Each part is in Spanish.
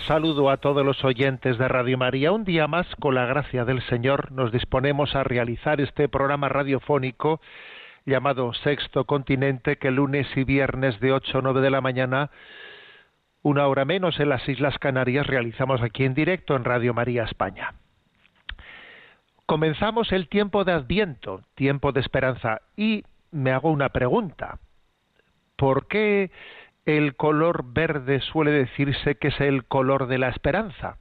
Saludo a todos los oyentes de Radio María. Un día más, con la gracia del Señor, nos disponemos a realizar este programa radiofónico llamado Sexto Continente, que lunes y viernes de 8 a 9 de la mañana, una hora menos en las Islas Canarias, realizamos aquí en directo en Radio María España. Comenzamos el tiempo de Adviento, tiempo de esperanza, y me hago una pregunta. ¿Por qué el color verde suele decirse que es el color de la esperanza?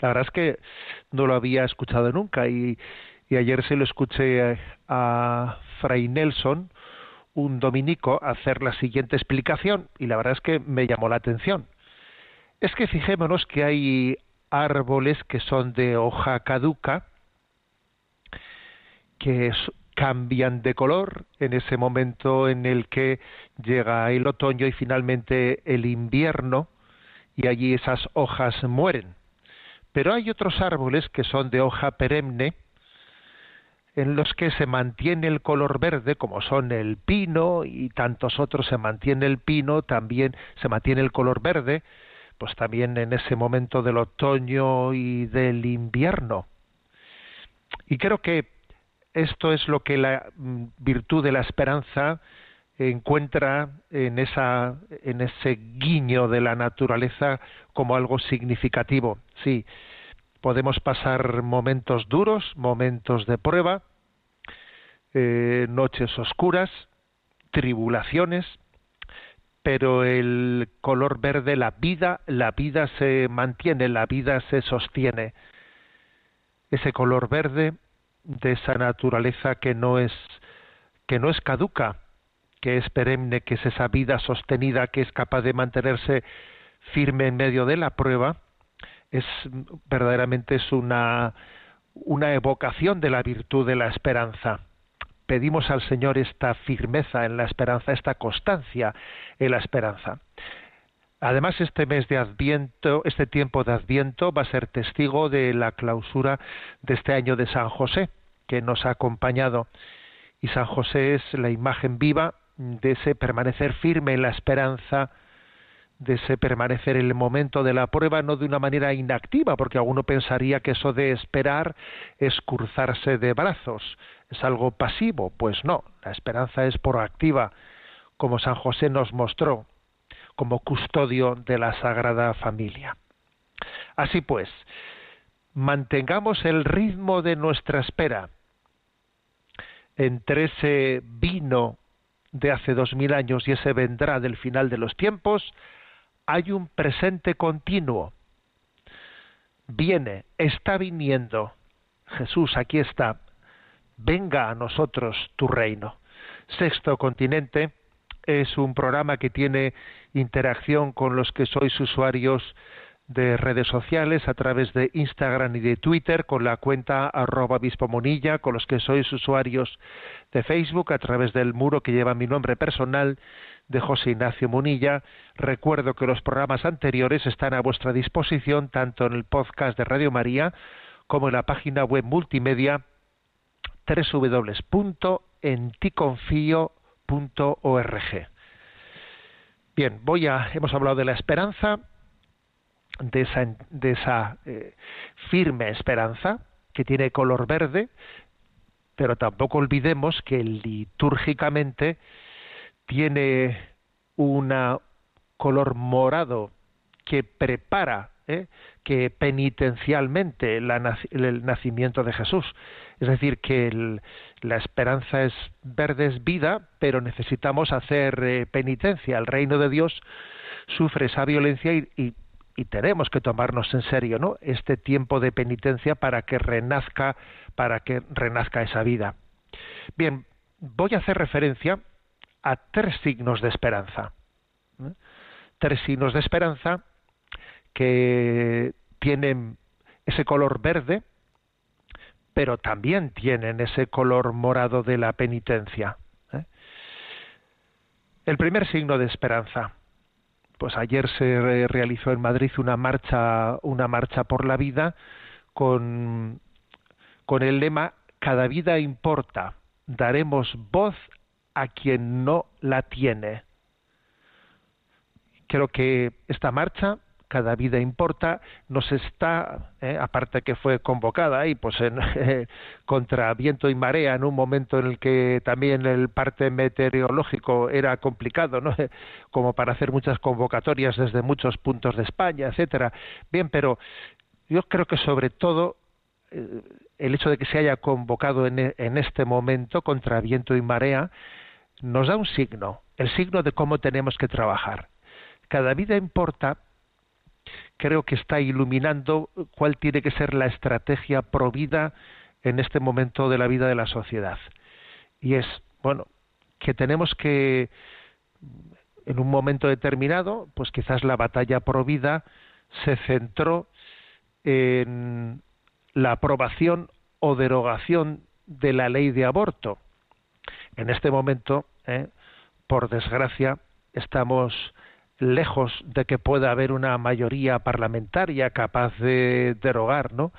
La verdad es que no lo había escuchado nunca y, ayer se lo escuché a Fray Nelson, un dominico, hacer la siguiente explicación y la verdad es que me llamó la atención. Es que fijémonos que hay árboles que son de hoja caduca, que cambian de color en ese momento en el que llega el otoño y finalmente el invierno y allí esas hojas mueren. Pero hay otros árboles que son de hoja perenne en los que se mantiene el color verde, como son el pino y tantos otros se mantiene el pino, también se mantiene el color verde, pues también en ese momento del otoño y del invierno. Y creo que esto es lo que la mm, virtud de la esperanza encuentra en esa en ese guiño de la naturaleza como algo significativo. Sí, podemos pasar momentos duros, momentos de prueba, eh, noches oscuras, tribulaciones, pero el color verde, la vida, la vida se mantiene, la vida se sostiene. Ese color verde de esa naturaleza que no es que no es caduca, que es perenne, que es esa vida sostenida, que es capaz de mantenerse firme en medio de la prueba, es verdaderamente es una una evocación de la virtud de la esperanza. Pedimos al Señor esta firmeza en la esperanza, esta constancia en la esperanza. Además, este mes de Adviento, este tiempo de Adviento va a ser testigo de la clausura de este año de San José, que nos ha acompañado. Y San José es la imagen viva de ese permanecer firme en la esperanza, de ese permanecer en el momento de la prueba, no de una manera inactiva, porque alguno pensaría que eso de esperar es cruzarse de brazos, es algo pasivo. Pues no, la esperanza es proactiva, como San José nos mostró como custodio de la Sagrada Familia. Así pues, mantengamos el ritmo de nuestra espera entre ese vino de hace dos mil años y ese vendrá del final de los tiempos, hay un presente continuo. Viene, está viniendo. Jesús, aquí está. Venga a nosotros tu reino. Sexto Continente es un programa que tiene interacción con los que sois usuarios de redes sociales a través de Instagram y de Twitter con la cuenta arroba obispo monilla, con los que sois usuarios de Facebook a través del muro que lleva mi nombre personal, de José Ignacio Munilla. Recuerdo que los programas anteriores están a vuestra disposición tanto en el podcast de Radio María como en la página web multimedia www.enticonfio.org. Bien, voy a hemos hablado de la esperanza, de esa, de esa eh, firme esperanza que tiene color verde, pero tampoco olvidemos que litúrgicamente tiene un color morado que prepara, ¿eh? que penitencialmente el nacimiento de Jesús. Es decir, que la esperanza es verde, es vida, pero necesitamos hacer eh, penitencia. El reino de Dios sufre esa violencia y, tenemos que tomarnos en serio ¿no? este tiempo de penitencia para que renazca, para que renazca esa vida. Bien, voy a hacer referencia a tres signos de esperanza. ¿eh? Tres signos de esperanza que tienen ese color verde, pero también tienen ese color morado de la penitencia. ¿eh? El primer signo de esperanza. Pues ayer se realizó en Madrid una marcha, una marcha por la vida con, con el lema Cada vida importa. Daremos voz a quien no la tiene. Creo que esta marcha cada vida importa, nos está, eh, aparte que fue convocada ahí, pues en, eh, contra viento y marea, en un momento en el que también el parte meteorológico era complicado, ¿no? Como para hacer muchas convocatorias desde muchos puntos de España, etcétera. Bien, pero yo creo que sobre todo eh, el hecho de que se haya convocado en, en este momento contra viento y marea nos da un signo, el signo de cómo tenemos que trabajar. Cada vida importa creo que está iluminando cuál tiene que ser la estrategia provida en este momento de la vida de la sociedad. Y es, bueno, que tenemos que, en un momento determinado, pues quizás la batalla provida se centró en la aprobación o derogación de la ley de aborto. En este momento, eh, por desgracia, estamos lejos de que pueda haber una mayoría parlamentaria capaz de derogar ¿no?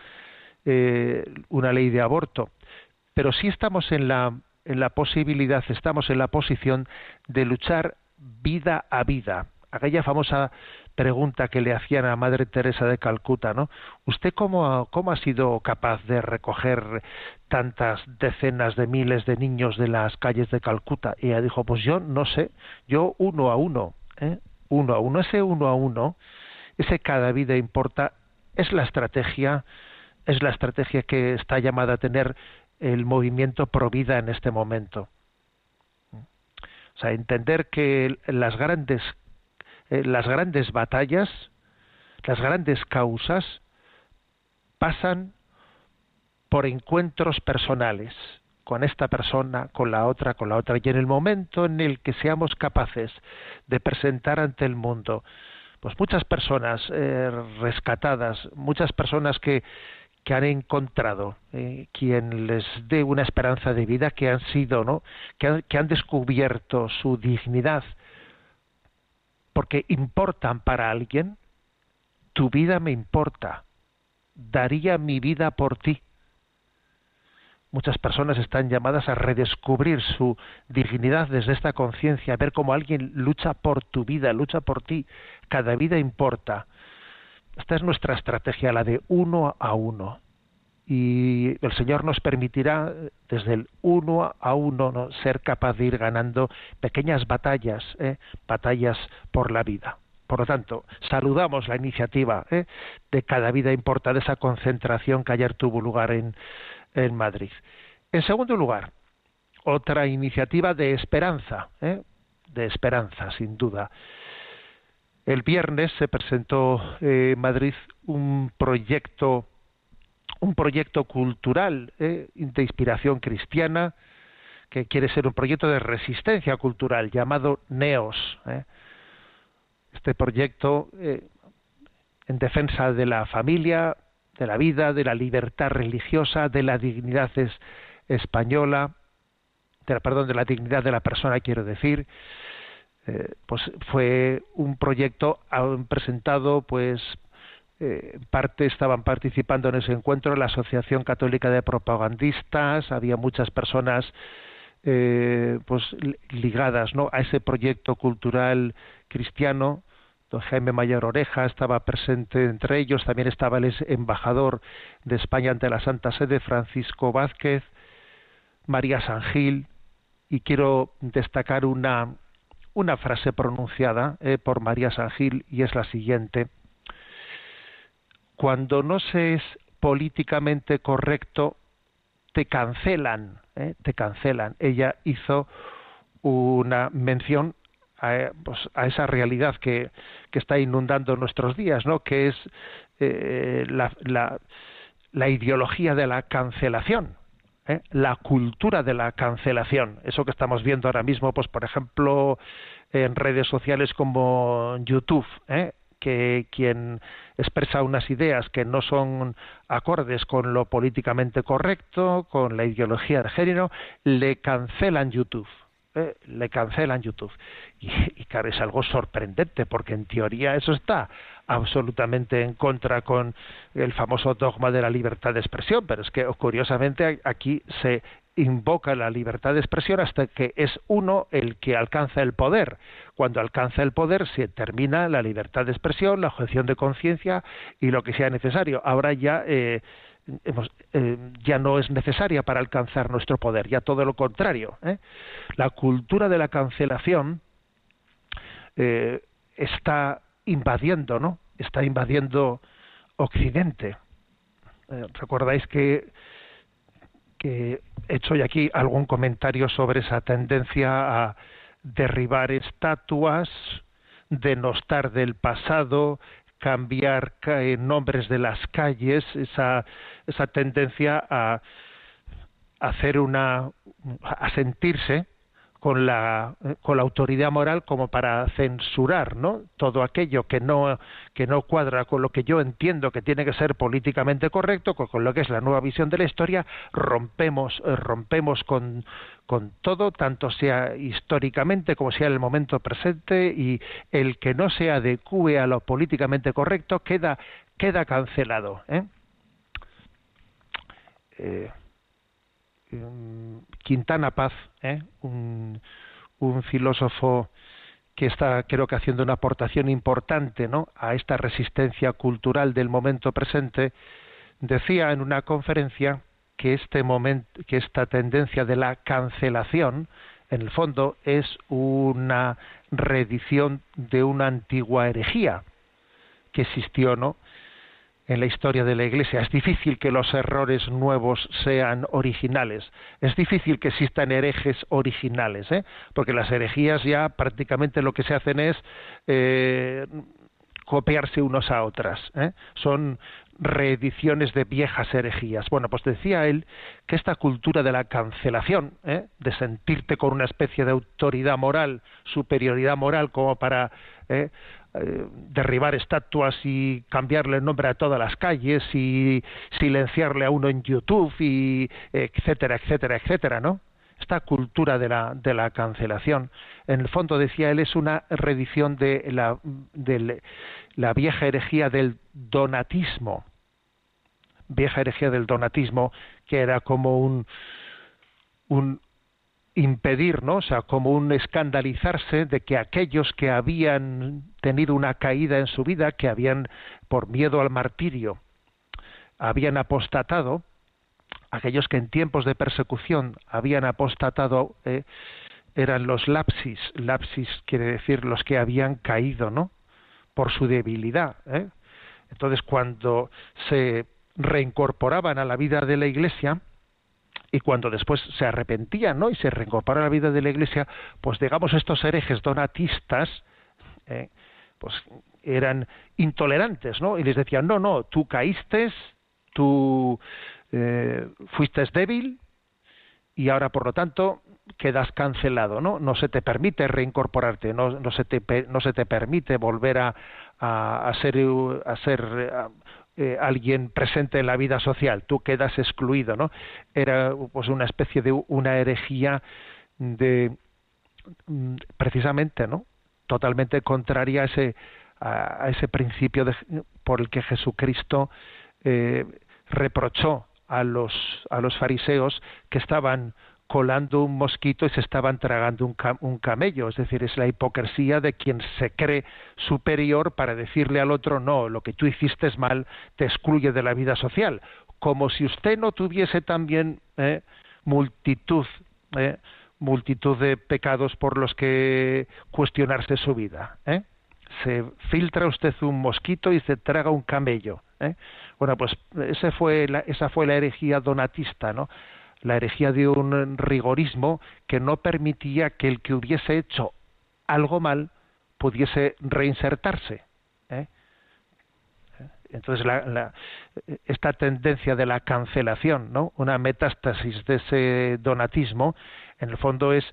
Eh, una ley de aborto. Pero sí estamos en la, en la posibilidad, estamos en la posición de luchar vida a vida. Aquella famosa pregunta que le hacían a Madre Teresa de Calcuta, ¿no? ¿Usted cómo, cómo ha sido capaz de recoger tantas decenas de miles de niños de las calles de Calcuta? Y ella dijo, pues yo no sé, yo uno a uno, ¿eh? Uno a uno. Ese uno a uno, ese cada vida importa, es la estrategia, es la estrategia que está llamada a tener el movimiento pro vida en este momento. O sea, entender que las grandes, eh, las grandes batallas, las grandes causas, pasan por encuentros personales con esta persona, con la otra, con la otra. Y en el momento en el que seamos capaces de presentar ante el mundo, pues muchas personas eh, rescatadas, muchas personas que, que han encontrado eh, quien les dé una esperanza de vida, que han sido, ¿no? Que han, que han descubierto su dignidad, porque importan para alguien, tu vida me importa, daría mi vida por ti muchas personas están llamadas a redescubrir su dignidad desde esta conciencia, a ver cómo alguien lucha por tu vida, lucha por ti. Cada vida importa. Esta es nuestra estrategia, la de uno a uno. Y el Señor nos permitirá desde el uno a uno ¿no? ser capaz de ir ganando pequeñas batallas, ¿eh? batallas por la vida. Por lo tanto, saludamos la iniciativa ¿eh? de cada vida importa, de esa concentración que ayer tuvo lugar en, en Madrid. En segundo lugar, otra iniciativa de esperanza, ¿eh? de esperanza, sin duda. El viernes se presentó eh, en Madrid un proyecto, un proyecto cultural ¿eh? de inspiración cristiana que quiere ser un proyecto de resistencia cultural llamado Neos. Este proyecto en defensa de la familia, de la vida, de la libertad religiosa, de la dignidad es, española, de la, perdón, de la dignidad de la persona, quiero decir, eh, pues fue un proyecto presentado pues eh, parte estaban participando en ese encuentro la Asociación Católica de Propagandistas había muchas personas eh, pues ligadas ¿no? a ese proyecto cultural cristiano don Jaime Mayor Oreja estaba presente entre ellos también estaba el embajador de España ante la Santa Sede Francisco Vázquez María San Gil y quiero destacar una una frase pronunciada eh, por María San Gil y es la siguiente. Cuando no se es políticamente correcto, te cancelan, eh, te cancelan. Ella hizo una mención a, pues, a esa realidad que, que, está inundando nuestros días, ¿no? que es eh, la, la, la ideología de la cancelación. ¿eh? la cultura de la cancelación. Eso que estamos viendo ahora mismo, pues por ejemplo, en redes sociales como YouTube, ¿eh? que quien expresa unas ideas que no son acordes con lo políticamente correcto, con la ideología de género, le cancelan YouTube. ¿Eh? le cancelan YouTube. Y, y es algo sorprendente, porque en teoría eso está absolutamente en contra con el famoso dogma de la libertad de expresión, pero es que curiosamente aquí se invoca la libertad de expresión hasta que es uno el que alcanza el poder. Cuando alcanza el poder se termina la libertad de expresión, la objeción de conciencia y lo que sea necesario. Ahora ya eh, eh, ya no es necesaria para alcanzar nuestro poder, ya todo lo contrario. ¿eh? La cultura de la cancelación está invadiendo, ¿no? Está invadiendo Occidente. Eh, Recordáis que, que he hecho aquí algún comentario sobre esa tendencia a derribar estatuas, denostar del pasado, cambiar nombres de las calles, esa, esa tendencia a hacer una a sentirse con la, con la autoridad moral como para censurar ¿no? todo aquello que no, que no cuadra con lo que yo entiendo que tiene que ser políticamente correcto, con, lo que es la nueva visión de la historia, rompemos, eh, rompemos con, con todo, tanto sea históricamente como sea en el momento presente, y el que no se adecue a lo políticamente correcto queda, queda cancelado. ¿eh? Eh, Quintana Paz, ¿eh? un, filósofo que está creo que haciendo una aportación importante ¿no? a esta resistencia cultural del momento presente, decía en una conferencia que este momento, que esta tendencia de la cancelación, en el fondo, es una reedición de una antigua herejía que existió, ¿no? En la historia de la Iglesia. Es difícil que los errores nuevos sean originales. Es difícil que existan herejes originales, ¿eh? porque las herejías ya prácticamente lo que se hacen es eh, copiarse unos a otras. ¿eh? Son reediciones de viejas herejías. Bueno, pues decía él que esta cultura de la cancelación, ¿eh? de sentirte con una especie de autoridad moral, superioridad moral, como para ¿eh? Eh, derribar estatuas y cambiarle nombre a todas las calles y silenciarle a uno en YouTube y etcétera, etcétera, etcétera, ¿no? Esta cultura de la, de la cancelación, en el fondo decía él, es una reedición de la, de la vieja herejía del donatismo, vieja herejía del donatismo, que era como un, un, impedir, ¿no? O sea, como un escandalizarse de que aquellos que habían tenido una caída en su vida, que habían, por miedo al martirio, habían apostatado, aquellos que en tiempos de persecución habían apostatado, eh, eran los lapsis. Lapsis quiere decir los que habían caído, ¿no? Por su debilidad. ¿eh? Entonces, cuando se reincorporaban a la vida de la Iglesia, y cuando después se arrepentían ¿no? y se reincorporaron a la vida de la Iglesia, pues digamos estos herejes donatistas, eh, pues eran intolerantes, ¿no? Y les decían, no, no, tú caíste, tú eh, fuiste débil y ahora, por lo tanto, quedas cancelado, ¿no? No se te permite reincorporarte, no, no, se, te, no se te permite volver a, a, a ser, a ser eh, alguien presente en la vida social, tú quedas excluido, ¿no? Era pues una especie de una herejía de mm, precisamente, ¿no? totalmente contraria a ese, a, ese principio por el que Jesucristo eh, reprochó a los, a los fariseos que estaban colando un mosquito y se estaban tragando un, un, camello. Es decir, es la hipocresía de quien se cree superior para decirle al otro, no, lo que tú hiciste es mal, te excluye de la vida social. Como si usted no tuviese también eh, multitud, eh, multitud de pecados por los que cuestionarse su vida. ¿eh? Se filtra usted un mosquito y se traga un camello. ¿eh? Bueno, pues ese fue la, esa fue la herejía donatista, ¿no? La herejía de un rigorismo que no permitía que el que hubiese hecho algo mal pudiese reinsertarse. ¿eh? Entonces, la, la, esta tendencia de la cancelación, ¿no? una metástasis de ese donatismo, en el fondo es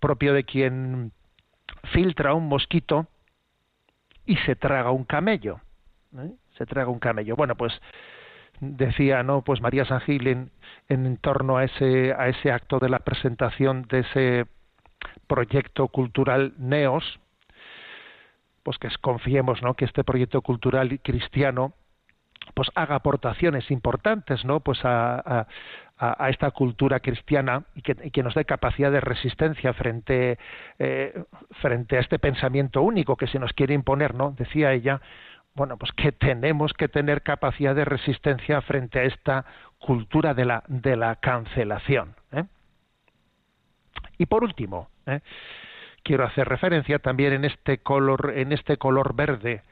propio de quien filtra un mosquito y se traga un camello. ¿eh? Se traga un camello. Bueno, pues decía, ¿no? Pues María San Gil en, en torno a ese, a ese acto de la presentación de ese proyecto cultural Neos, pues que confiemos ¿no? que este proyecto cultural cristiano pues haga aportaciones importantes no pues a, a, esta cultura cristiana y que, y que, nos dé capacidad de resistencia frente eh, frente a este pensamiento único que se nos quiere imponer no decía ella bueno pues que tenemos que tener capacidad de resistencia frente a esta cultura de la cancelación ¿eh? y por último ¿eh? quiero hacer referencia también en este color, en este color verde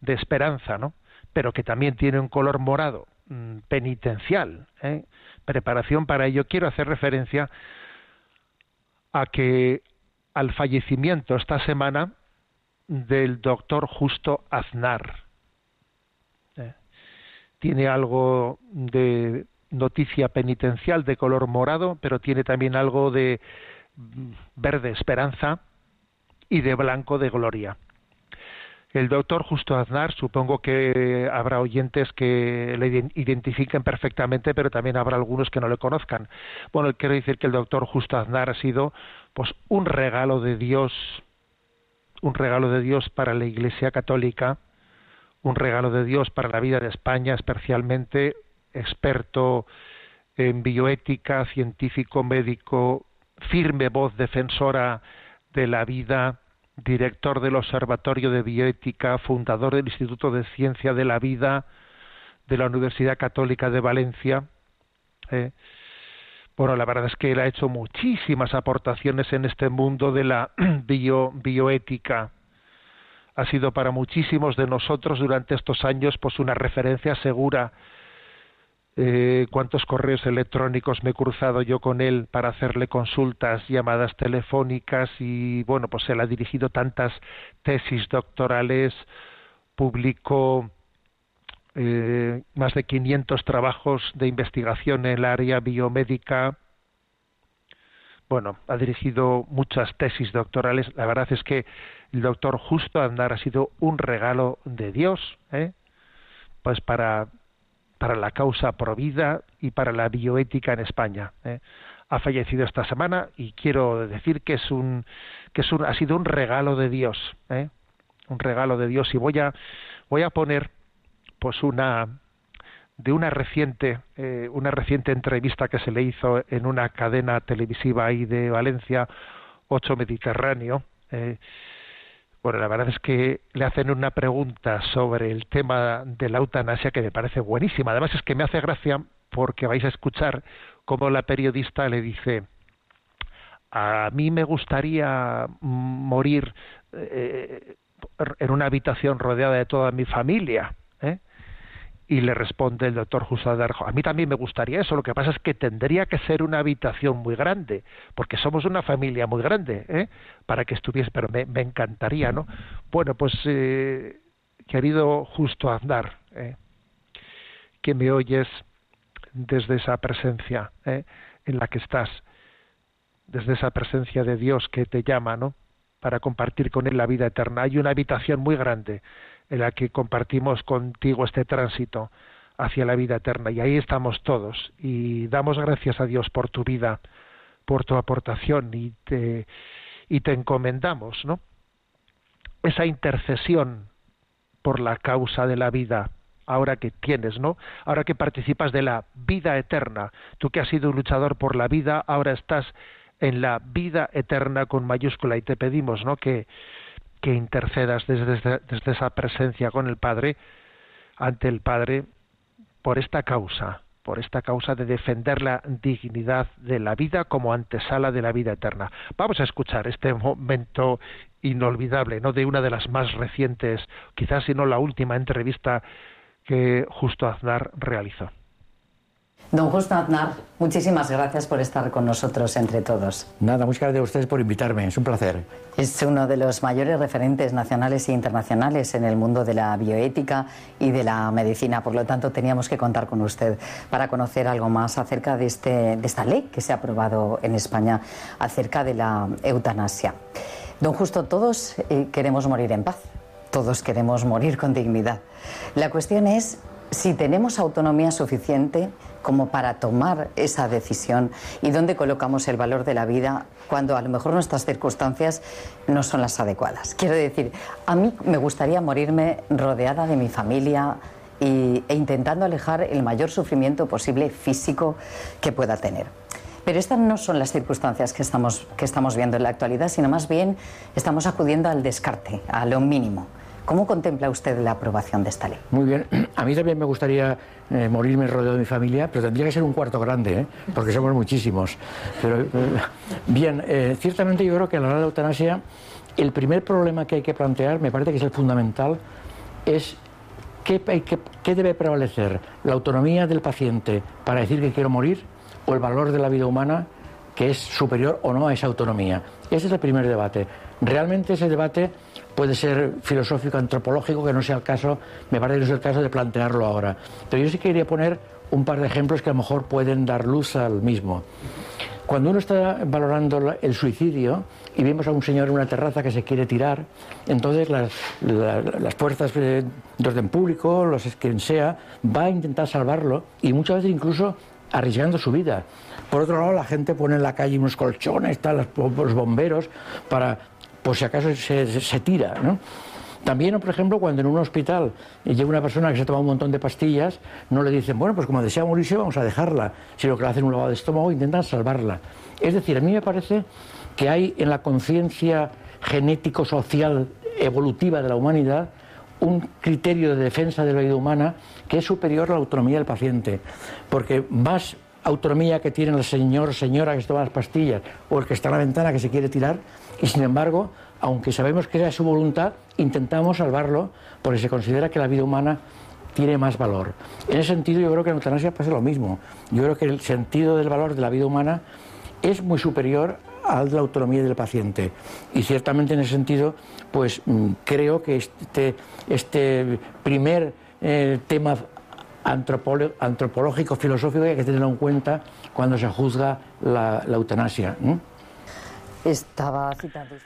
de esperanza, ¿no? Pero que también tiene un color morado mmm, penitencial, ¿eh? preparación para ello. Quiero hacer referencia a que al fallecimiento esta semana del doctor Justo Aznar. Tiene algo de noticia penitencial de color morado, pero tiene también algo de verde esperanza y de blanco de gloria. El doctor Justo Aznar, supongo que habrá oyentes que le identifiquen perfectamente, pero también habrá algunos que no le conozcan. Bueno, quiero decir que el doctor Justo Aznar ha sido pues un regalo de Dios, un regalo de Dios para la Iglesia Católica, un regalo de Dios para la vida de España, especialmente experto en bioética, científico, médico, firme voz defensora de la vida, director del Observatorio de Bioética, fundador del Instituto de Ciencia de la Vida de la Universidad Católica de Valencia. Eh, bueno, la verdad es que él ha hecho muchísimas aportaciones en este mundo de la bio, bioética. Ha sido para muchísimos de nosotros durante estos años pues una referencia segura eh, cuántos correos electrónicos me he cruzado yo con él para hacerle consultas, llamadas telefónicas y bueno, pues él ha dirigido tantas tesis doctorales, publicó eh, más de 500 trabajos de investigación en el área biomédica. Bueno, ha dirigido muchas tesis doctorales. La verdad es que el doctor Justo Andar ha sido un regalo de Dios, ¿eh? pues para para la causa provida y para la bioética en España. ¿eh? Ha fallecido esta semana y quiero decir que es un que es un, ha sido un regalo de Dios, ¿eh? un regalo de Dios y voy a voy a poner pues una de una reciente eh, una reciente entrevista que se le hizo en una cadena televisiva ahí de Valencia, Ocho Mediterráneo. Eh, bueno, la verdad es que le hacen una pregunta sobre el tema de la eutanasia que me parece buenísima. Además es que me hace gracia porque vais a escuchar cómo la periodista le dice, a mí me gustaría morir eh, en una habitación rodeada de toda mi familia. Y le responde el doctor Jusadarjo, a mí también me gustaría eso, lo que pasa es que tendría que ser una habitación muy grande, porque somos una familia muy grande, ¿eh? para que estuviese, pero me, encantaría, ¿no? Bueno, pues, eh, querido Justo Andar, ¿eh? que me oyes desde esa presencia ¿eh? en la que estás, desde esa presencia de Dios que te llama, ¿no? Para compartir con Él la vida eterna. Hay una habitación muy grande en la que compartimos contigo este tránsito hacia la vida eterna. Y ahí estamos todos. Y damos gracias a Dios por tu vida, por tu aportación y te, y te encomendamos, ¿no? esa intercesión por la causa de la vida, ahora que tienes, ¿no? Ahora que participas de la vida eterna, tú que has sido un luchador por la vida, ahora estás en la vida eterna con mayúscula y te pedimos, ¿no? Que, que intercedas desde, esa presencia con el Padre, ante el Padre, por esta causa, por esta causa de defender la dignidad de la vida como antesala de la vida eterna. Vamos a escuchar este momento inolvidable, ¿no? de una de las más recientes, quizás si no la última entrevista que Justo Aznar realizó. Don Justo Aznar, muchísimas gracias por estar con nosotros entre todos. Nada, muchas gracias a ustedes por invitarme, es un placer. Es uno de los mayores referentes nacionales e internacionales en el mundo de la bioética y de la medicina, por lo tanto teníamos que contar con usted para conocer algo más acerca de, este, de esta ley que se ha aprobado en España acerca de la eutanasia. Don Justo, todos eh, queremos morir en paz, todos queremos morir con dignidad. La cuestión es si tenemos autonomía suficiente como para tomar esa decisión y dónde colocamos el valor de la vida cuando a lo mejor nuestras circunstancias no son las adecuadas. Quiero decir, a mí me gustaría morirme rodeada de mi familia y, e intentando alejar el mayor sufrimiento posible físico que pueda tener. Pero estas no son las circunstancias que estamos, que estamos viendo en la actualidad, sino más bien estamos acudiendo al descarte, a lo mínimo. ¿Cómo contempla usted la aprobación de esta ley? Muy bien, a mí también me gustaría eh, morirme rodeado de mi familia, pero tendría que ser un cuarto grande, ¿eh? porque somos muchísimos. Pero, eh, bien, eh, ciertamente yo creo que a la hora de la eutanasia, el primer problema que hay que plantear, me parece que es el fundamental, es qué, que- qué debe prevalecer, la autonomía del paciente para decir que quiero morir o el valor de la vida humana que es superior o no a esa autonomía. Ese es el primer debate. Realmente ese debate puede ser filosófico, antropológico, que no sea el caso, me parece que no es el caso de plantearlo ahora. Pero yo sí quería poner un par de ejemplos que a lo mejor pueden dar luz al mismo. Cuando uno está valorando el suicidio y vemos a un señor en una terraza que se quiere tirar, entonces las, la- las fuerzas eh, de orden público, los quien sea, va a intentar salvarlo y muchas veces incluso arriesgando su vida. Por otro lado, la gente pone en la calle unos colchones, tal, los bomberos, para, por si acaso se, se- tira, ¿no? También, por ejemplo, cuando en un hospital llega una persona que se toma un montón de pastillas, no le dicen, bueno, pues como desea morirse, vamos a dejarla, sino que le hacen un lavado de estómago e intentan salvarla. Es decir, a mí me parece que hay en la conciencia genético-social evolutiva de la humanidad un criterio de defensa de la vida humana que es superior a la autonomía del paciente. Porque más autonomía que tiene el señor señora que se toma las pastillas o el que está en la ventana que se quiere tirar, y sin embargo, aunque sabemos que era su voluntad, intentamos salvarlo porque se considera que la vida humana tiene más valor. En ese sentido, yo creo que en eutanasia pasa lo mismo. Yo creo que el sentido del valor de la vida humana es muy superior al de la autonomía del paciente. Y ciertamente en ese sentido, pues mm, creo que este, este primer eh, tema antropológico, filosófico, hay que tenerlo en cuenta cuando se juzga la, la eutanasia. Estaba citando.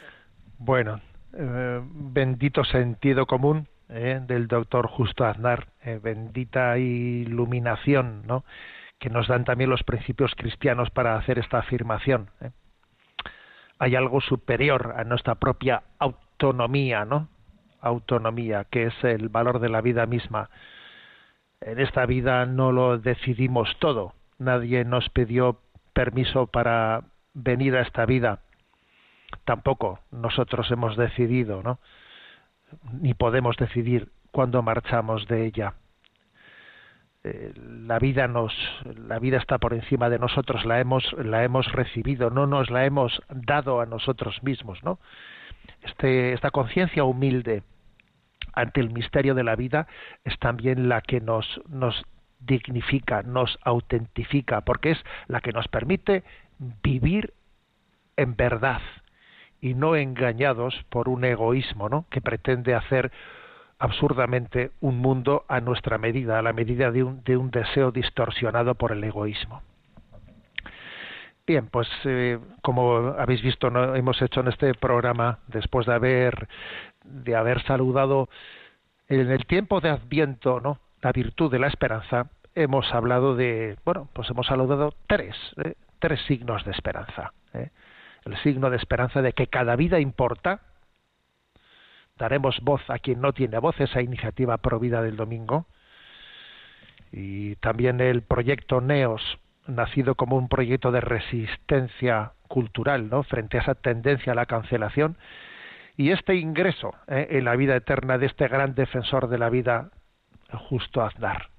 Bueno, eh, bendito sentido común eh, del doctor Justo Aznar, eh, bendita iluminación, ¿no? Que nos dan también los principios cristianos para hacer esta afirmación. ¿eh? Hay algo superior a nuestra propia autonomía, ¿no? Autonomía, que es el valor de la vida misma. En esta vida no lo decidimos todo. Nadie nos pidió permiso para venir a esta vida tampoco nosotros hemos decidido, ¿no? Ni podemos decidir cuándo marchamos de ella. Eh, la vida nos, la vida está por encima de nosotros, la hemos, la hemos recibido, no nos la hemos dado a nosotros mismos, ¿no? Este, esta conciencia humilde ante el misterio de la vida es también la que nos, nos dignifica, nos autentifica, porque es la que nos permite vivir en verdad y no engañados por un egoísmo, ¿no? que pretende hacer absurdamente un mundo a nuestra medida, a la medida de un, de un deseo distorsionado por el egoísmo. Bien, pues eh, como habéis visto, ¿no? hemos hecho en este programa, después de haber de haber saludado en el tiempo de Adviento, ¿no? La virtud de la esperanza, hemos hablado de, bueno, pues hemos saludado tres, ¿eh? tres signos de esperanza. ¿eh? El signo de esperanza de que cada vida importa, daremos voz a quien no tiene voz, esa iniciativa Provida del domingo. Y también el proyecto NEOS, nacido como un proyecto de resistencia cultural, ¿no? Frente a esa tendencia a la cancelación y este ingreso ¿eh? en la vida eterna de este gran defensor de la vida, justo Aznar.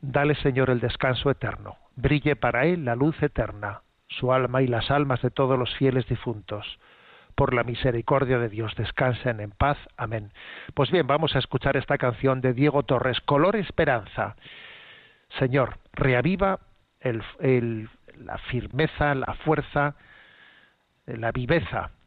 Dale, Señor, el descanso eterno. Brille para él la luz eterna, su alma y las almas de todos los fieles difuntos. Por la misericordia de Dios descansen en paz. Amén. Pues bien, vamos a escuchar esta canción de Diego Torres, Color Esperanza. Señor, reaviva la firmeza, la fuerza, la viveza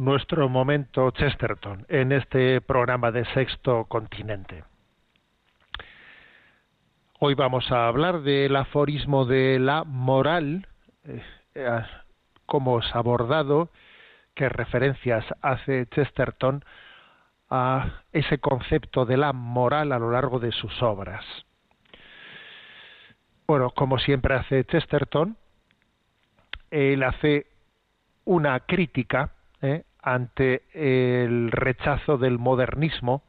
Nuestro momento Chesterton en este programa de Sexto Continente. Hoy vamos a hablar del aforismo de la moral, eh, eh, cómo es abordado, qué referencias hace Chesterton a ese concepto de la moral a lo largo de sus obras. Bueno, como siempre hace Chesterton, él hace una crítica ¿eh? Ante el rechazo del modernismo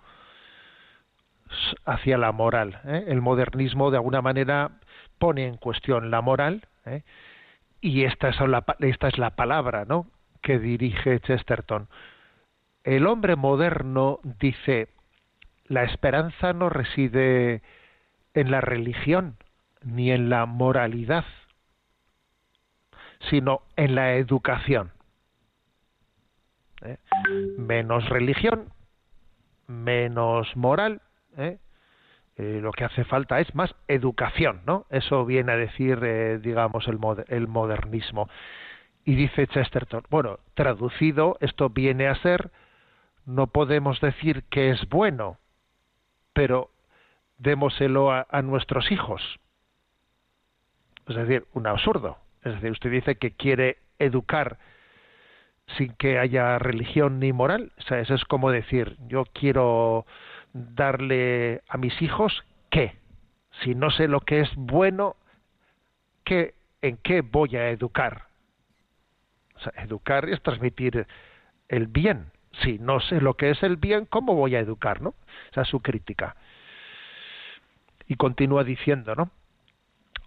hacia la moral. ¿eh? El modernismo de alguna manera pone en cuestión la moral ¿eh? y esta es, la, esta es la palabra ¿no? que dirige Chesterton. El hombre moderno dice, la esperanza no reside en la religión ni en la moralidad, sino en la educación. ¿Eh? Menos religión, menos moral, ¿eh? Eh, lo que hace falta es más educación, ¿no? Eso viene a decir, digamos, el, el modernismo. Y dice Chesterton, bueno, traducido, esto viene a ser, no podemos decir que es bueno, pero démoselo a, a nuestros hijos. Es decir, un absurdo. Es decir, usted dice que quiere educar sin que haya religión ni moral. O sea, eso es como decir, yo quiero darle a mis hijos qué. Si no sé lo que es bueno, ¿qué, ¿en qué voy a educar? O sea, educar es transmitir el bien. Si no sé lo que es el bien, ¿cómo voy a educar? ¿no? Esa es su crítica. Y continúa diciendo, ¿no?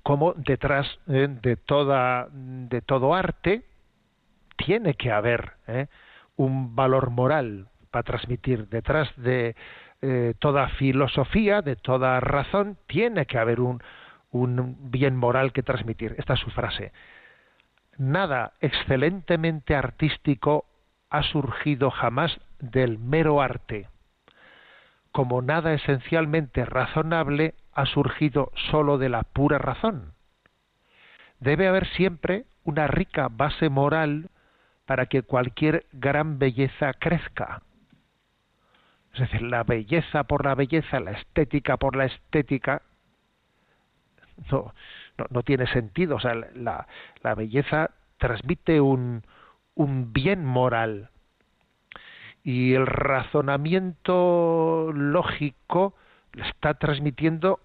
Como detrás eh, de toda de todo arte tiene que haber ¿eh? un valor moral para transmitir detrás de eh, toda filosofía, de toda razón, tiene que haber un, un bien moral que transmitir. Esta es su frase. Nada excelentemente artístico ha surgido jamás del mero arte, como nada esencialmente razonable ha surgido sólo de la pura razón. Debe haber siempre una rica base moral para que cualquier gran belleza crezca. Es decir, la belleza por la belleza, la estética por la estética, no, no, tiene sentido. O sea, la, la belleza transmite un, un bien moral. Y el razonamiento lógico está transmitiendo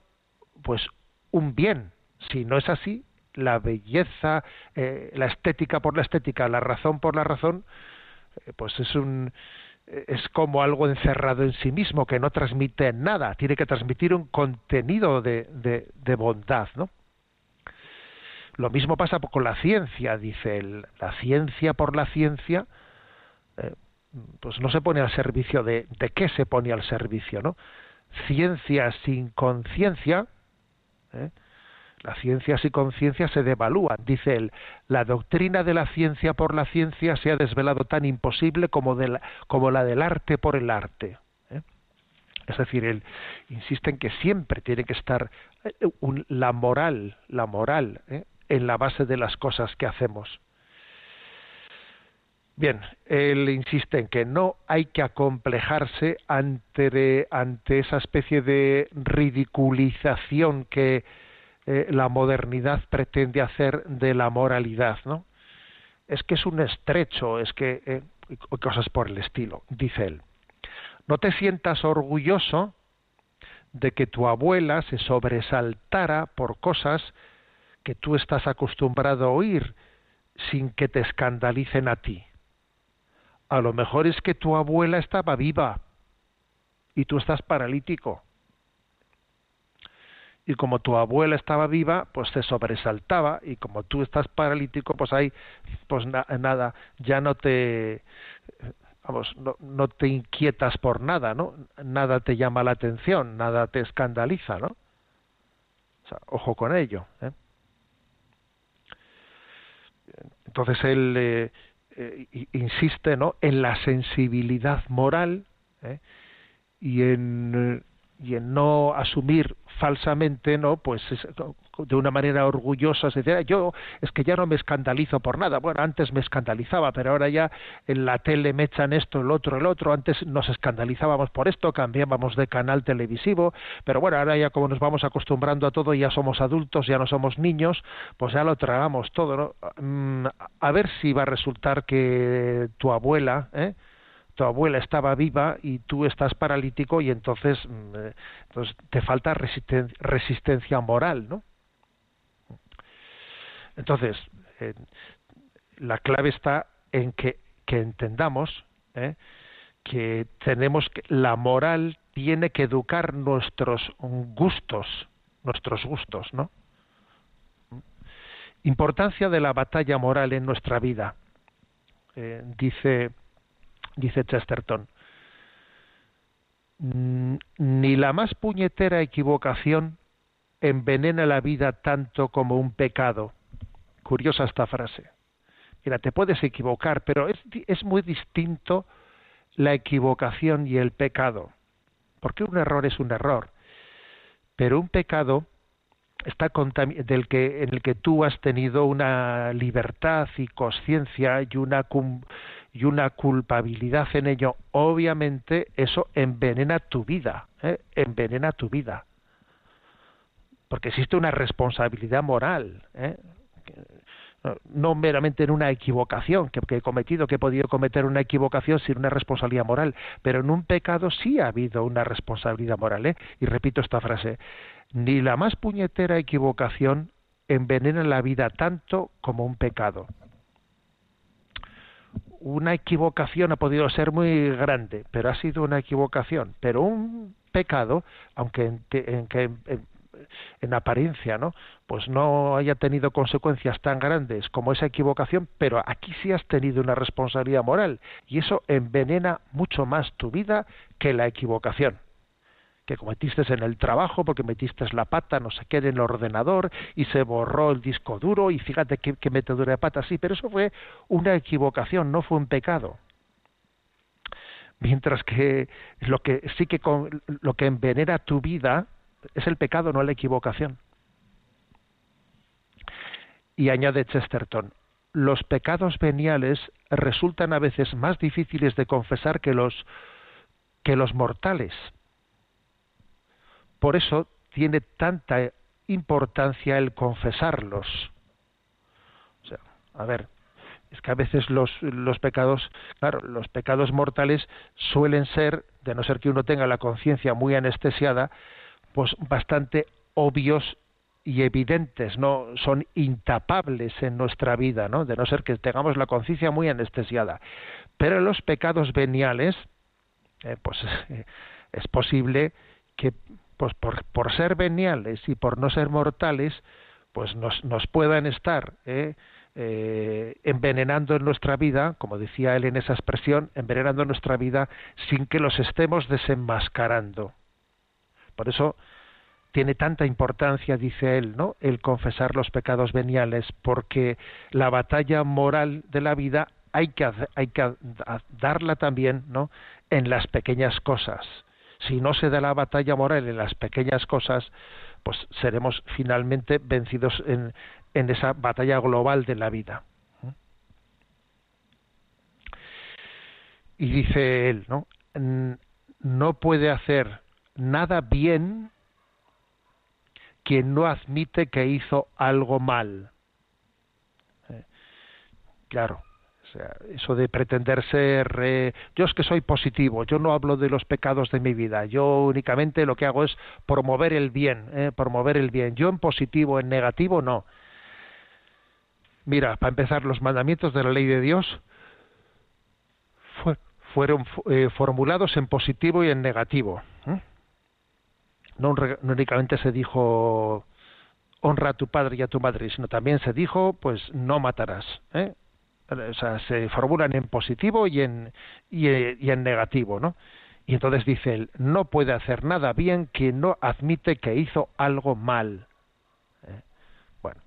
pues un bien. Si no es así, la belleza, eh, la estética por la estética, la razón por la razón, eh, pues es un es como algo encerrado en sí mismo que no transmite nada, tiene que transmitir un contenido de, de, bondad, ¿no? Lo mismo pasa con la ciencia, dice él, la ciencia por la ciencia, eh, pues no se pone al servicio de, de qué se pone al servicio, ¿no? Ciencia sin conciencia, ¿eh? La ciencia y conciencia se devalúan. Dice él, la doctrina de la ciencia por la ciencia se ha desvelado tan imposible como, de la, como la del arte por el arte. ¿eh? Es decir, él insiste en que siempre tiene que estar eh, la moral, la moral, ¿eh? en la base de las cosas que hacemos. Bien, él insiste en que no hay que acomplejarse ante, ante esa especie de ridiculización que eh, la modernidad pretende hacer de la moralidad, ¿no? Es que es un estrecho, es que eh, cosas por el estilo, dice él. No te sientas orgulloso de que tu abuela se sobresaltara por cosas que tú estás acostumbrado a oír sin que te escandalicen a ti. A lo mejor es que tu abuela estaba viva y tú estás paralítico y como tu abuela estaba viva, pues se sobresaltaba y como tú estás paralítico, pues ahí, pues nada, ya no te, vamos, no, te inquietas por nada, ¿no? Nada te llama la atención, nada te escandaliza, ¿no? O sea, ojo con ello. ¿eh? Entonces él eh, eh, insiste, ¿no? En la sensibilidad moral ¿eh? y en y en no asumir falsamente, ¿no? Pues es- de una manera orgullosa, se dice, yo es que ya no me escandalizo por nada. Bueno, antes me escandalizaba, pero ahora ya en la tele me echan esto, el otro, el otro. Antes nos escandalizábamos por esto, cambiábamos de canal televisivo, pero bueno, ahora ya como nos vamos acostumbrando a todo, ya somos adultos, ya no somos niños, pues ya lo tragamos todo, ¿no? Mm, A ver si va a resultar que tu abuela, ¿eh? Tu abuela estaba viva y tú estás paralítico y entonces, mm, eh, entonces te falta resisten- resistencia moral, ¿no? Entonces, eh, la clave está en que, entendamos ¿eh? que tenemos que, la moral tiene que educar nuestros gustos, nuestros gustos, ¿no? Importancia de la batalla moral en nuestra vida. Dice dice Chesterton. "Mm, Ni la más puñetera equivocación envenena la vida tanto como un pecado. Curiosa esta frase. Mira, te puedes equivocar, pero es, es muy distinto la equivocación y el pecado. Porque un error es un error. Pero un pecado está del que en el que tú has tenido una libertad y conciencia y una y una culpabilidad en ello obviamente eso envenena tu vida ¿eh? envenena tu vida porque existe una responsabilidad moral ¿eh? No- meramente en una equivocación que, que he cometido, que he podido cometer una equivocación sin una responsabilidad moral, pero en un pecado sí ha habido una responsabilidad moral. ¿eh? Y repito esta frase, ni la más puñetera equivocación envenena la vida tanto como un pecado. Una equivocación ha podido ser muy grande, pero ha sido una equivocación. Pero un pecado, aunque en, en- en apariencia, ¿no? Pues no haya tenido consecuencias tan grandes como esa equivocación, pero aquí sí has tenido una responsabilidad moral y eso envenena mucho más tu vida que la equivocación que cometiste en el trabajo porque metiste la pata, no sé qué, en el ordenador y se borró el disco duro y fíjate qué, qué metedura de pata, sí, pero eso fue una equivocación, no fue un pecado. Mientras que lo que sí que con- lo que envenena tu vida es el pecado, no la equivocación. Y añade Chesterton, los pecados veniales resultan a veces más difíciles de confesar que los que los mortales. Por eso tiene tanta importancia el confesarlos. O sea, a ver, es que a veces los, los pecados, claro, los pecados mortales suelen ser, de no ser que uno tenga la conciencia muy anestesiada, pues bastante obvios y evidentes, no son intapables en nuestra vida, ¿no? De no ser que tengamos la conciencia muy anestesiada. Pero los pecados veniales, eh, pues es posible que pues por, ser veniales y por no ser mortales, pues nos, nos puedan estar eh, eh, envenenando en nuestra vida, como decía él en esa expresión, envenenando nuestra vida sin que los estemos desenmascarando. Por eso tiene tanta importancia, dice él, ¿no? el confesar los pecados veniales, porque la batalla moral de la vida hay que, hay que darla también ¿no? en las pequeñas cosas. Si no se da la batalla moral en las pequeñas cosas, pues seremos finalmente vencidos en, esa batalla global de la vida. Y dice él, ¿no? No puede hacer nada bien quien no admite que hizo algo mal. Eh, Claro, o sea, eso de pretender ser, eh, yo es que soy positivo, yo no hablo de los pecados de mi vida, yo únicamente lo que hago es promover el bien, eh, promover el bien. Yo en positivo, en negativo, no. Mira, para empezar, los mandamientos de la ley de Dios fue- fueron eh, formulados en positivo y en negativo. No, no únicamente se dijo honra a tu padre y a tu madre, sino también se dijo, pues no matarás. ¿eh? O sea, se formulan en positivo y en, y, eh, y en negativo, ¿no? Y entonces dice él, no puede hacer nada bien quien no admite que hizo algo mal. ¿eh? Bueno,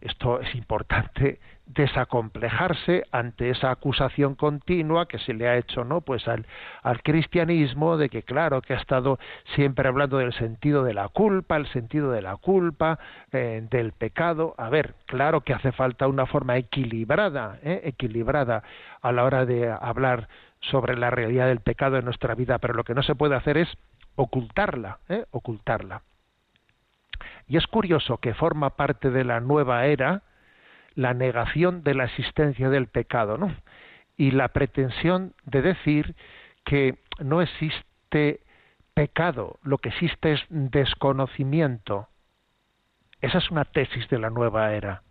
esto es importante desacomplejarse ante esa acusación continua que se le ha hecho no pues al, cristianismo de que claro que ha estado siempre hablando del sentido de la culpa el sentido de la culpa eh, del pecado a ver claro que hace falta una forma equilibrada ¿eh? equilibrada a la hora de hablar sobre la realidad del pecado en nuestra vida pero lo que no se puede hacer es ocultarla ¿eh? ocultarla y es curioso que forma parte de la nueva era la negación de la existencia del pecado, ¿no? Y la pretensión de decir que no existe pecado, lo que existe es desconocimiento. Esa es una tesis de la nueva era.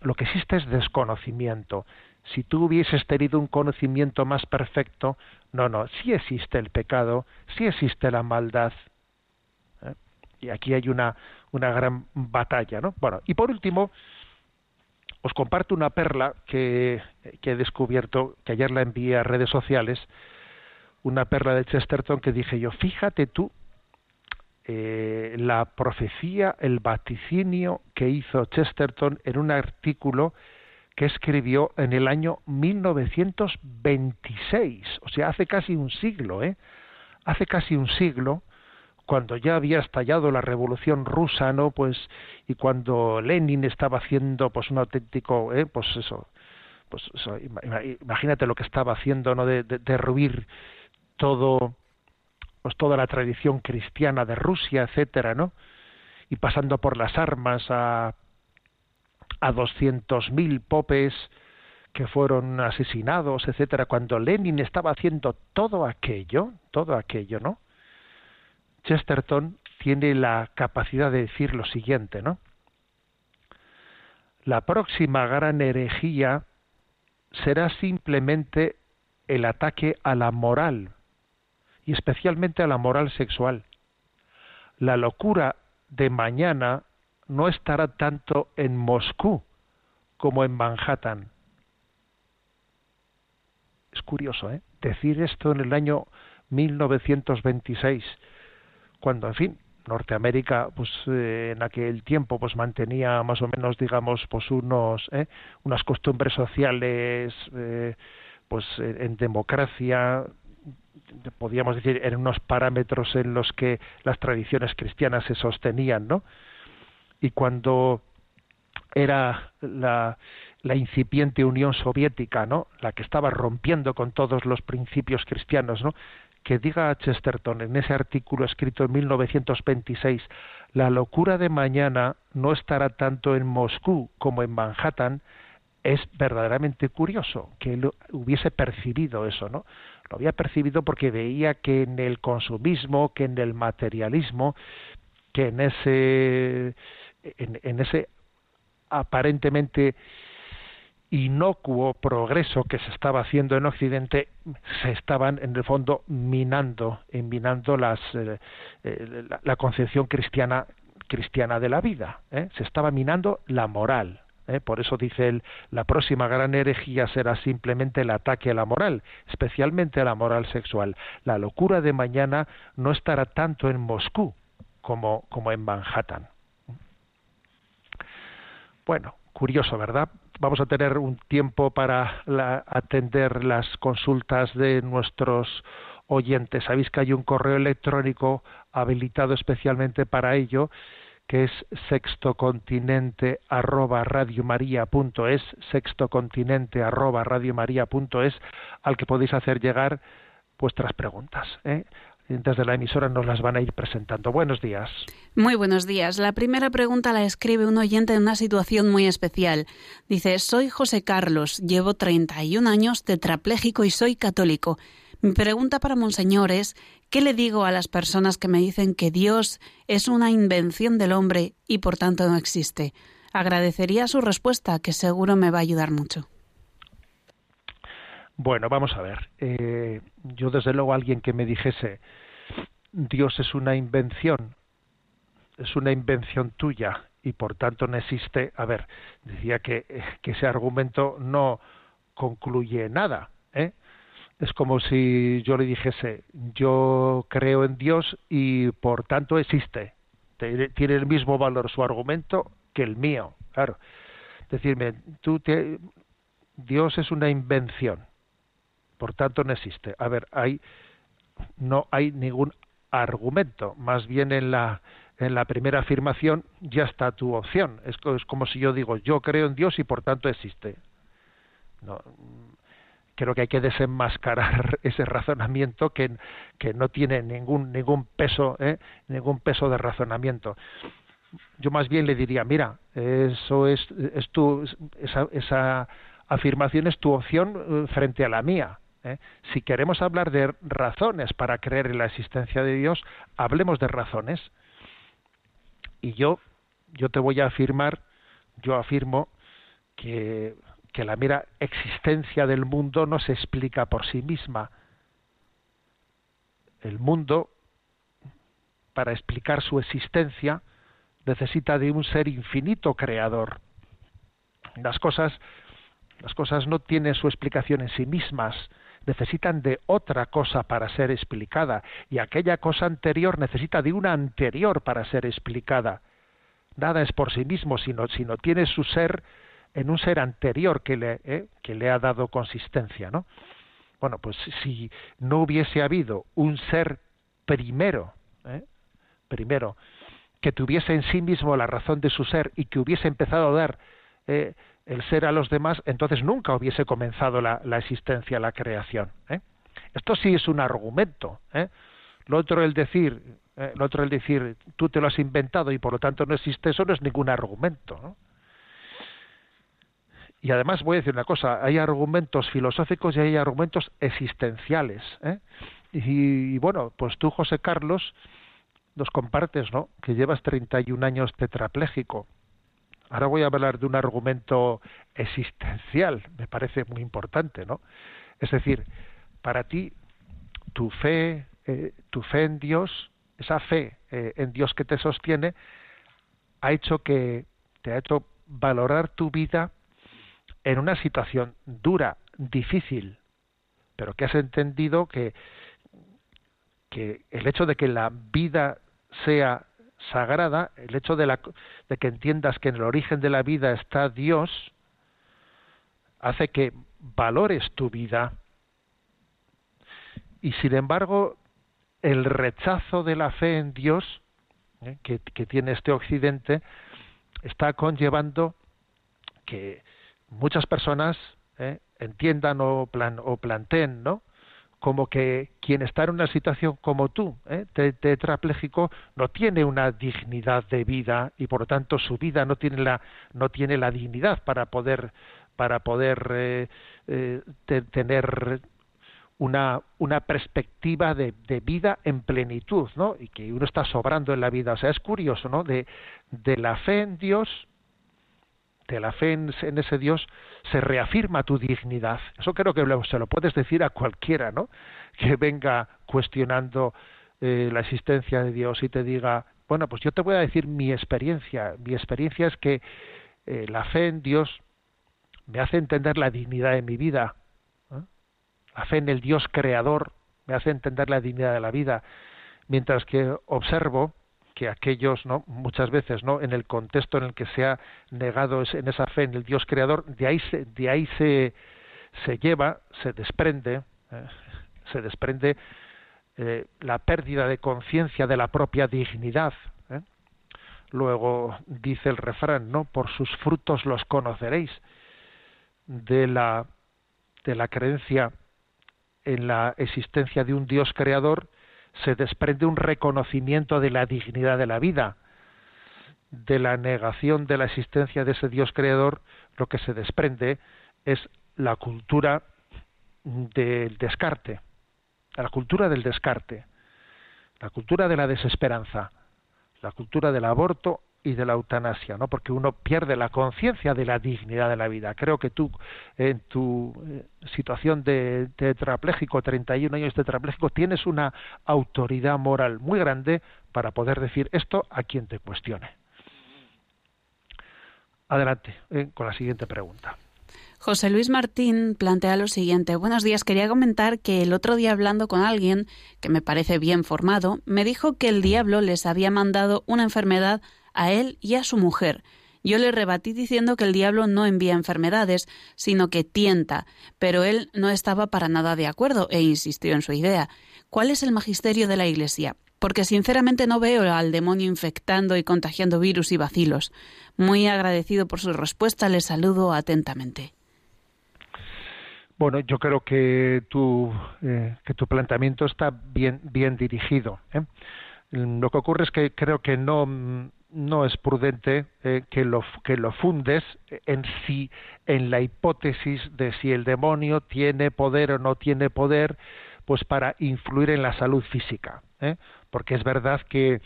Lo que existe es desconocimiento. Si tú hubieses tenido un conocimiento más perfecto, no, no, sí existe el pecado, sí existe la maldad. ¿eh? Y aquí hay una, una gran batalla, ¿no? Bueno, y por último, os comparto una perla que, he descubierto, que ayer la envié a redes sociales, una perla de Chesterton que dije yo, fíjate tú eh, la profecía, el vaticinio que hizo Chesterton en un artículo que escribió en el año 1926, o sea, hace casi un siglo, ¿eh? Hace casi un siglo, cuando ya había estallado la revolución rusa, ¿no? Pues y cuando Lenin estaba haciendo pues un auténtico, ¿eh? pues eso, pues eso, imagínate lo que estaba haciendo, ¿no? De, derruir todo, pues toda la tradición cristiana de Rusia, etcétera, ¿no? Y pasando por las armas a a doscientos mil popes que fueron asesinados, etcétera, cuando Lenin estaba haciendo todo aquello, todo aquello, ¿no? Chesterton tiene la capacidad de decir lo siguiente, ¿no? La próxima gran herejía será simplemente el ataque a la moral, y especialmente a la moral sexual. La locura de mañana no estará tanto en Moscú como en Manhattan. Es curioso, ¿eh? Decir esto en el año 1926 cuando en fin Norteamérica pues eh, en aquel tiempo pues mantenía más o menos digamos pues unos eh, unas costumbres sociales eh, pues en democracia podríamos decir en unos parámetros en los que las tradiciones cristianas se sostenían no y cuando era la, la incipiente Unión Soviética, ¿no? La que estaba rompiendo con todos los principios cristianos, ¿no? Que diga Chesterton en ese artículo escrito en 1926, la locura de mañana no estará tanto en Moscú como en Manhattan, es verdaderamente curioso que él hubiese percibido eso, ¿no? Lo había percibido porque veía que en el consumismo, que en el materialismo, que en ese en ese aparentemente inocuo progreso que se estaba haciendo en Occidente se estaban en el fondo minando, minando las, eh, eh, la, concepción cristiana cristiana de la vida. ¿eh? Se estaba minando la moral. Por eso dice él, la próxima gran herejía será simplemente el ataque a la moral, especialmente a la moral sexual. La locura de mañana no estará tanto en Moscú como, como en Manhattan. Bueno, curioso, ¿verdad? Vamos a tener un tiempo para atender las consultas de nuestros oyentes. Sabéis que hay un correo electrónico habilitado especialmente para ello, que es sextocontinente arroba radiomaria.es, sextocontinente arroba radiomaria.es, al que podéis hacer llegar vuestras preguntas. ¿eh? Desde la emisora nos las van a ir presentando. Buenos días. Muy buenos días. La primera pregunta la escribe un oyente en una situación muy especial. Dice, soy José Carlos, llevo 31 años tetrapléjico y soy católico. Mi pregunta para Monseñor es, ¿qué le digo a las personas que me dicen que Dios es una invención del hombre y por tanto no existe? Agradecería su respuesta, que seguro me va a ayudar mucho. Bueno, vamos a ver. Eh, yo desde luego alguien que me dijese Dios es una invención, es una invención tuya y por tanto no existe. A ver, decía que, que ese argumento no concluye nada. ¿eh? Es como si yo le dijese yo creo en Dios y por tanto existe. Tiene el mismo valor su argumento que el mío. claro. Decirme, tú te, Dios es una invención, por tanto no existe. A ver, hay, no hay ningún argumento, más bien en la, en la primera afirmación ya está tu opción. Es, es como si yo digo, yo creo en Dios y por tanto existe. No, creo que hay que desenmascarar ese razonamiento que, que no tiene ningún ningún peso ¿eh? ningún peso de razonamiento yo más bien le diría mira eso es, es tu esa, esa afirmación es tu opción eh, frente a la mía ¿eh? si queremos hablar de razones para creer en la existencia de Dios hablemos de razones y yo yo te voy a afirmar yo afirmo que que la mera existencia del mundo no se explica por sí misma. El mundo, para explicar su existencia, necesita de un ser infinito creador. Las cosas, las cosas no tienen su explicación en sí mismas, necesitan de otra cosa para ser explicada, y aquella cosa anterior necesita de una anterior para ser explicada. Nada es por sí mismo, sino, tiene su ser en un ser anterior que le, eh, que le ha dado consistencia, ¿no? Bueno, pues si no hubiese habido un ser primero, ¿eh? primero, que tuviese en sí mismo la razón de su ser y que hubiese empezado a dar eh, el ser a los demás, entonces nunca hubiese comenzado la, la existencia, la creación. ¿eh? Esto sí es un argumento. ¿eh? Lo otro el decir, ¿eh? lo otro el decir, tú te lo has inventado y por lo tanto no existe, eso no es ningún argumento. ¿no? Y además voy a decir una cosa, hay argumentos filosóficos y hay argumentos existenciales. ¿eh? Y, y, bueno, pues tú, José Carlos, nos compartes, ¿no? Que llevas 31 años tetrapléjico. Ahora voy a hablar de un argumento existencial, me parece muy importante, ¿no? Es decir, para ti, tu fe, eh, tu fe en Dios, esa fe eh, en Dios que te sostiene, ha hecho que te ha hecho valorar tu vida en una situación dura, difícil, pero que has entendido que, que el hecho de que la vida sea sagrada, el hecho de, la, de que entiendas que en el origen de la vida está Dios, hace que valores tu vida. Y sin embargo, el rechazo de la fe en Dios ¿eh? que, tiene este occidente está conllevando que muchas personas ¿eh? entiendan o, plan, o planteen, ¿no? Como que quien está en una situación como tú, ¿eh? tetrapléjico, no tiene una dignidad de vida y por lo tanto su vida no tiene la no tiene la dignidad para poder para poder eh, eh, te, tener una, una perspectiva de, vida en plenitud, ¿no? Y que uno está sobrando en la vida. O sea, es curioso, ¿no? De la fe en Dios de la fe en, ese Dios se reafirma tu dignidad. Eso creo que se lo puedes decir a cualquiera, ¿no? Que venga cuestionando eh, la existencia de Dios y te diga, bueno, pues yo te voy a decir mi experiencia. Mi experiencia es que eh, la fe en Dios me hace entender la dignidad de mi vida. La fe en el Dios creador me hace entender la dignidad de la vida. Mientras que observo que aquellos no muchas veces no en el contexto en el que se ha negado en esa fe en el Dios creador de ahí se, de ahí se, se lleva se desprende eh, se desprende eh, la pérdida de conciencia de la propia dignidad eh. luego dice el refrán no por sus frutos los conoceréis de la de la creencia en la existencia de un Dios creador se desprende un reconocimiento de la dignidad de la vida. De la negación de la existencia de ese Dios creador, lo que se desprende es la cultura del descarte, la cultura del descarte, la cultura de la desesperanza, la cultura del aborto y de la eutanasia, ¿no? Porque uno pierde la conciencia de la dignidad de la vida. Creo que tú, en tu eh, situación de tetrapléjico, 31 años tetrapléjico, tienes una autoridad moral muy grande para poder decir esto a quien te cuestione. Adelante eh, con la siguiente pregunta. José Luis Martín plantea lo siguiente. Buenos días, quería comentar que el otro día hablando con alguien, que me parece bien formado, me dijo que el diablo les había mandado una enfermedad a él y a su mujer. Yo le rebatí diciendo que el diablo no envía enfermedades, sino que tienta, pero él no estaba para nada de acuerdo e insistió en su idea. ¿Cuál es el magisterio de la Iglesia? Porque sinceramente no veo al demonio infectando y contagiando virus y vacilos. Muy agradecido por su respuesta, le saludo atentamente. Bueno, yo creo que tu, eh, que tu planteamiento está bien, bien dirigido. ¿eh? Lo que ocurre es que creo que no, no es prudente eh, que, lo, que lo fundes en sí, en la hipótesis de si el demonio tiene poder o no tiene poder, pues para influir en la salud física. ¿eh? Porque es verdad que,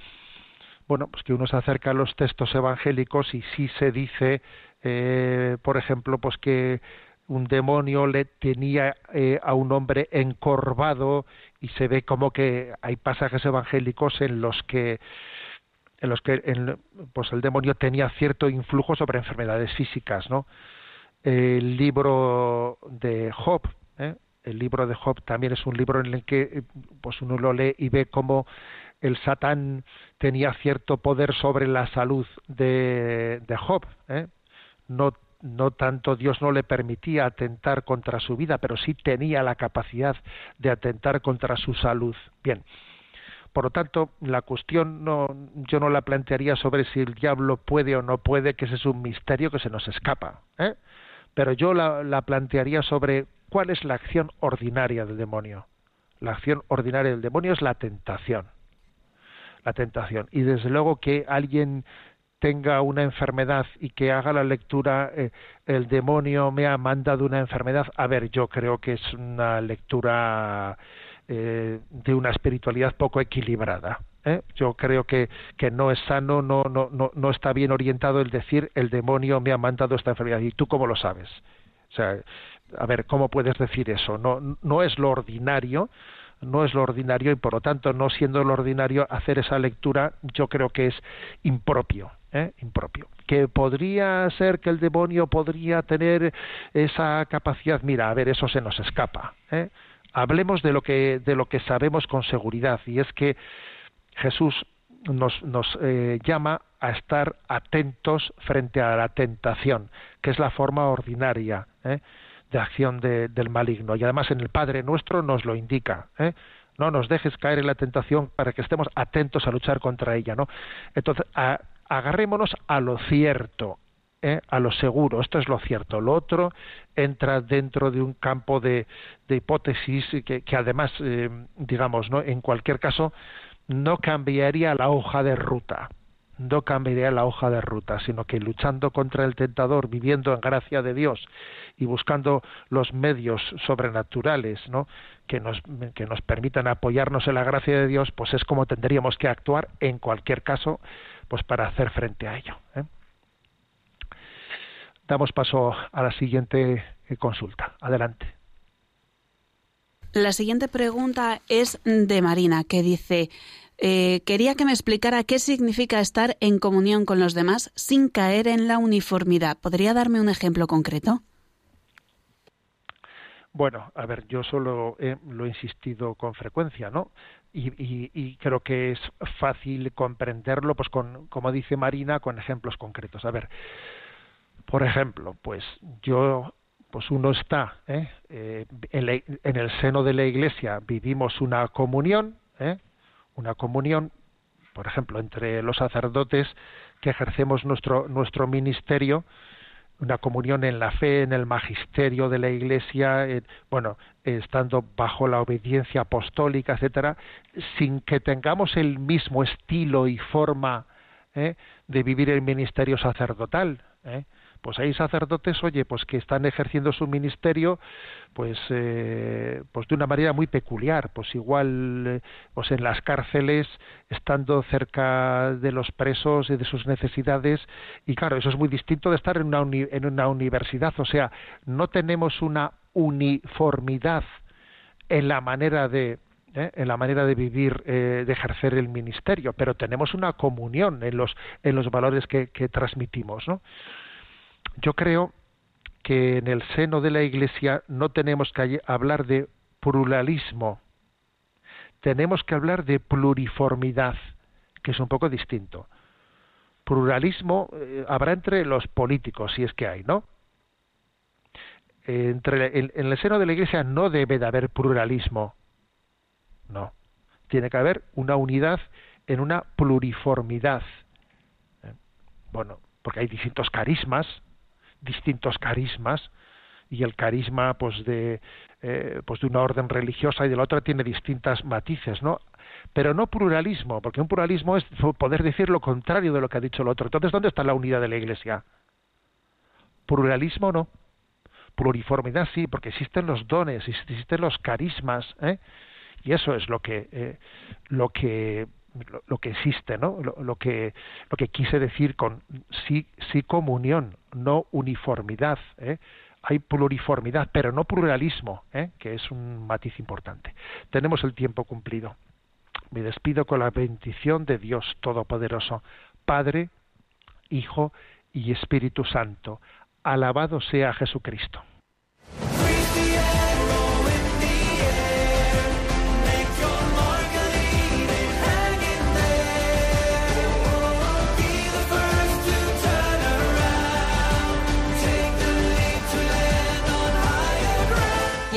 bueno, pues que uno se acerca a los textos evangélicos y sí se dice, eh, por ejemplo, pues que un demonio le tenía eh, a un hombre encorvado y se ve como que hay pasajes evangélicos en los que en los que pues el demonio tenía cierto influjo sobre enfermedades físicas, ¿no? El libro de Job, ¿eh? el libro de Job también es un libro en el que pues uno lo lee y ve cómo el Satán tenía cierto poder sobre la salud de, de Job, ¿eh? no no tanto Dios no le permitía atentar contra su vida, pero sí tenía la capacidad de atentar contra su salud. Bien, por lo tanto, la cuestión no, yo no la plantearía sobre si el diablo puede o no puede, que ese es un misterio que se nos escapa. ¿eh? Pero yo la, la plantearía sobre cuál es la acción ordinaria del demonio. La acción ordinaria del demonio es la tentación. La tentación. Y desde luego que alguien tenga una enfermedad y que haga la lectura eh, el demonio me ha mandado una enfermedad a ver yo creo que es una lectura eh, de una espiritualidad poco equilibrada. ¿eh? Yo creo que, que no es sano, no, no, no, no está bien orientado el decir el demonio me ha mandado esta enfermedad. ¿Y tú cómo lo sabes? O sea, a ver, ¿cómo puedes decir eso? No, no es lo ordinario, no es lo ordinario y por lo tanto, no siendo lo ordinario, hacer esa lectura yo creo que es impropio. ¿eh? impropio. Que podría ser que el demonio podría tener esa capacidad. Mira, a ver, eso se nos escapa. ¿eh? Hablemos de lo que de lo que sabemos con seguridad y es que Jesús nos, nos eh, llama a estar atentos frente a la tentación, que es la forma ordinaria ¿eh? de acción del maligno. Y además en el Padre nuestro nos lo indica. ¿eh? No nos dejes caer en la tentación para que estemos atentos a luchar contra ella. ¿no? Entonces, agarrémonos a lo cierto, ¿eh? a lo seguro. Esto es lo cierto. Lo otro entra dentro de un campo de, hipótesis que, que además, eh, digamos, ¿no? en cualquier caso, no cambiaría la hoja de ruta. No cambiaría la hoja de ruta, sino que luchando contra el tentador, viviendo en gracia de Dios y buscando los medios sobrenaturales, ¿no? que nos, que nos permitan apoyarnos en la gracia de Dios, pues es como tendríamos que actuar en cualquier caso, pues para hacer frente a ello. ¿eh? Damos paso a la siguiente eh, consulta. Adelante. La siguiente pregunta es de Marina, que dice, eh, quería que me explicara qué significa estar en comunión con los demás sin caer en la uniformidad. ¿Podría darme un ejemplo concreto? Bueno, a ver, yo solo lo he insistido con frecuencia, ¿no? Y, y, creo que es fácil comprenderlo, pues con, como dice Marina, con ejemplos concretos. A ver, por ejemplo, pues yo, pues uno está ¿eh? Eh, en, el seno de la Iglesia, vivimos una comunión, ¿eh? una comunión, por ejemplo, entre los sacerdotes que ejercemos nuestro nuestro ministerio, una comunión en la fe, en el magisterio de la Iglesia, bueno, estando bajo la obediencia apostólica, etcétera, sin que tengamos el mismo estilo y forma de vivir el ministerio sacerdotal. ¿Eh? pues hay sacerdotes, oye, pues que están ejerciendo su ministerio, pues, eh, pues de una manera muy peculiar, pues igual, eh, pues en las cárceles, estando cerca de los presos y de sus necesidades, y claro, eso es muy distinto de estar en una, en una universidad, o sea, no tenemos una uniformidad en la manera de ¿eh? en la manera de vivir, de ejercer el ministerio, pero tenemos una comunión en los, en los valores que transmitimos, ¿no? Yo creo que en el seno de la Iglesia no tenemos que hablar de pluralismo, tenemos que hablar de pluriformidad, que es un poco distinto. Pluralismo eh, habrá entre los políticos, si es que hay, ¿no? Entre, en, en el seno de la Iglesia no debe de haber pluralismo. No. Tiene que haber una unidad en una pluriformidad. ¿Eh? Bueno, porque hay distintos carismas, distintos carismas, y el carisma pues de eh, pues de una orden religiosa y de la otra tiene distintas matices no pero no pluralismo porque un pluralismo es poder decir lo contrario de lo que ha dicho el otro. Entonces dónde está la unidad de la iglesia pluralismo no. Pluriformidad sí porque existen los dones existen los carismas ¿eh? y eso es lo que eh, lo que lo, que existe, ¿no? Lo, que lo que quise decir con sí sí comunión, no uniformidad, ¿eh? hay pluriformidad, pero no pluralismo, ¿eh? que es un matiz importante. Tenemos el tiempo cumplido. Me despido con la bendición de Dios Todopoderoso, Padre, Hijo y Espíritu Santo. Alabado sea Jesucristo.